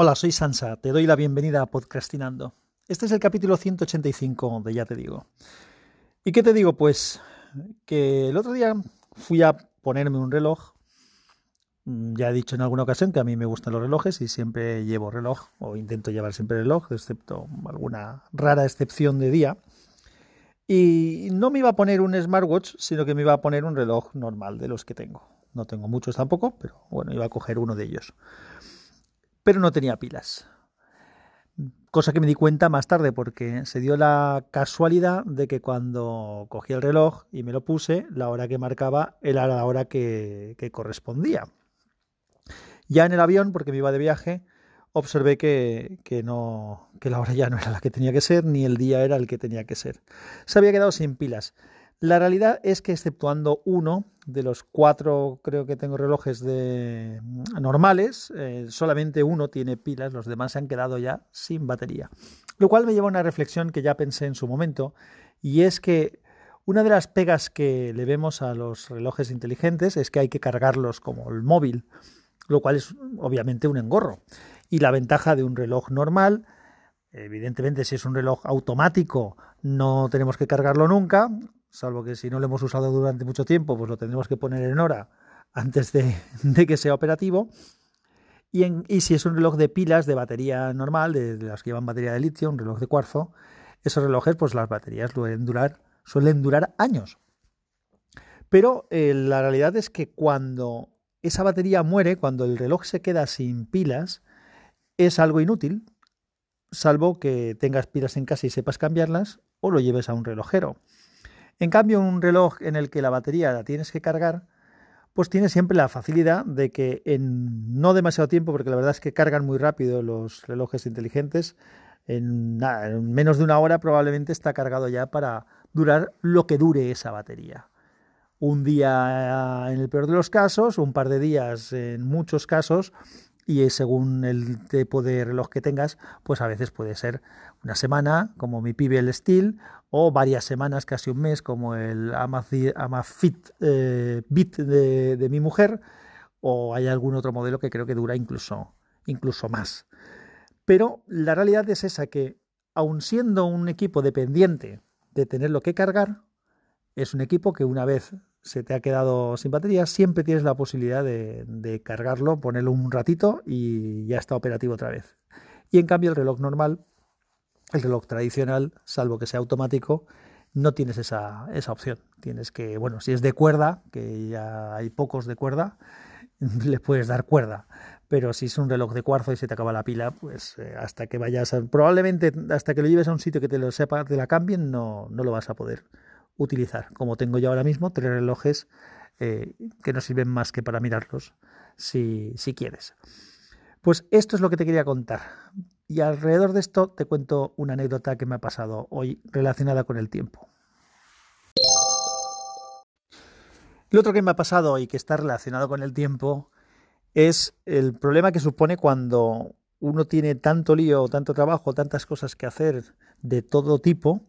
Hola, soy Sansa, te doy la bienvenida a Podcastinando. Este es el capítulo 185 de Ya te digo. ¿Y qué te digo? Pues que el otro día fui a ponerme un reloj. Mm, ya he dicho en alguna ocasión que a mí me gustan los relojes y siempre llevo reloj o intento llevar siempre reloj, excepto alguna rara excepción de día. Y no me iba a poner un smartwatch, sino que me iba a poner un reloj normal de los que tengo. No tengo muchos tampoco, pero bueno, iba a coger uno de ellos pero no tenía pilas. Cosa que me di cuenta más tarde porque se dio la casualidad de que cuando cogí el reloj y me lo puse, la hora que marcaba era la hora que, correspondía. Ya en el avión, porque me iba de viaje, observé que, que, no, que la hora ya no era la que tenía que ser, ni el día era el que tenía que ser. Se había quedado sin pilas. La realidad es que exceptuando uno de los cuatro, creo que tengo relojes de mm, normales, eh, solamente uno tiene pilas, los demás se han quedado ya sin batería. Lo cual me lleva a una reflexión que ya pensé en su momento, y es que una de las pegas que le vemos a los relojes inteligentes es que hay que cargarlos como el móvil, lo cual es obviamente un engorro. Y la ventaja de un reloj normal, evidentemente si es un reloj automático no tenemos que cargarlo nunca, salvo que si no lo hemos usado durante mucho tiempo, pues lo tendremos que poner en hora antes de, que sea operativo. Y, si es un reloj de pilas de batería normal, de, las que llevan batería de litio, un reloj de cuarzo, esos relojes, pues las baterías suelen durar, suelen durar años. Pero eh, la realidad es que cuando esa batería muere, cuando el reloj se queda sin pilas, es algo inútil, salvo que tengas pilas en casa y sepas cambiarlas o lo lleves a un relojero. En cambio, un reloj en el que la batería la tienes que cargar, pues tiene siempre la facilidad de que en no demasiado tiempo, porque la verdad es que cargan muy rápido los relojes inteligentes, en, menos de una hora probablemente está cargado ya para durar lo que dure esa batería. Un día en el peor de los casos, un par de días en muchos casos, y según el tipo de reloj que tengas, pues a veces puede ser una semana, como mi Pibel Steel, o varias semanas, casi un mes, como el Amafit eh, de, de, mi mujer, o hay algún otro modelo que creo que dura incluso, incluso más. Pero la realidad es esa que, aun siendo un equipo dependiente de tenerlo que cargar, es un equipo que una vez se te ha quedado sin batería, siempre tienes la posibilidad de, cargarlo, ponerlo un ratito y ya está operativo otra vez. Y en cambio el reloj normal, el reloj tradicional, salvo que sea automático, no tienes esa, esa opción. Tienes que, bueno, si es de cuerda, que ya hay pocos de cuerda, le puedes dar cuerda. Pero si es un reloj de cuarzo y se te acaba la pila, pues eh, hasta que vayas, probablemente hasta que lo lleves a un sitio que te lo sepa, te la cambien, no, no lo vas a poder utilizar, como tengo yo ahora mismo, tres relojes eh, que no sirven más que para mirarlos si, si quieres. Pues esto es lo que te quería contar. Y alrededor de esto te cuento una anécdota que me ha pasado hoy relacionada con el tiempo. Lo otro que me ha pasado y que está relacionado con el tiempo es el problema que supone cuando uno tiene tanto lío, tanto trabajo, tantas cosas que hacer de todo tipo,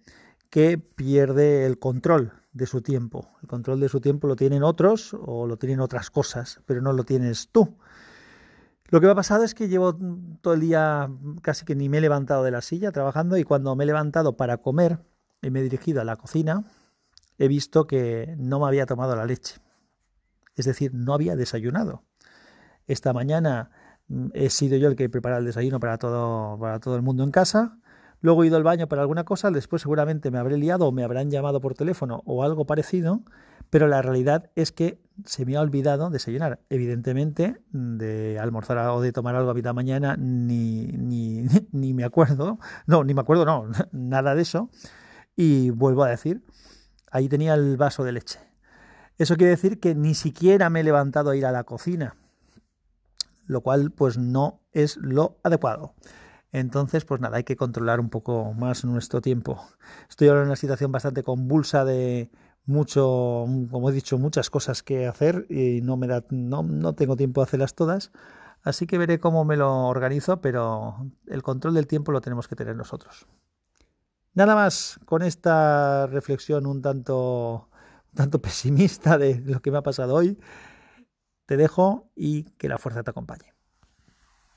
que pierde el control de su tiempo. El control de su tiempo lo tienen otros o lo tienen otras cosas, pero no lo tienes tú. Lo que me ha pasado es que llevo todo el día casi que ni me he levantado de la silla trabajando y cuando me he levantado para comer y me he dirigido a la cocina, he visto que no me había tomado la leche. Es decir, no había desayunado. Esta mañana mm, he sido yo el que prepara el desayuno para todo, para todo el mundo en casa luego he ido al baño para alguna cosa, después seguramente me habré liado o me habrán llamado por teléfono o algo parecido, pero la realidad es que se me ha olvidado desayunar. Evidentemente, de almorzar o de tomar algo a vida mañana ni, ni, ni me acuerdo, no, ni me acuerdo, no, nada de eso. Y vuelvo a decir, ahí tenía el vaso de leche. Eso quiere decir que ni siquiera me he levantado a ir a la cocina, lo cual pues no es lo adecuado. Entonces, pues nada, hay que controlar un poco más nuestro tiempo. Estoy ahora en una situación bastante convulsa de mucho, como he dicho, muchas cosas que hacer y no me da, no, no tengo tiempo de hacerlas todas. Así que veré cómo me lo organizo, pero el control del tiempo lo tenemos que tener nosotros. Nada más con esta reflexión un tanto, un tanto pesimista de lo que me ha pasado hoy. Te dejo y que la fuerza te acompañe.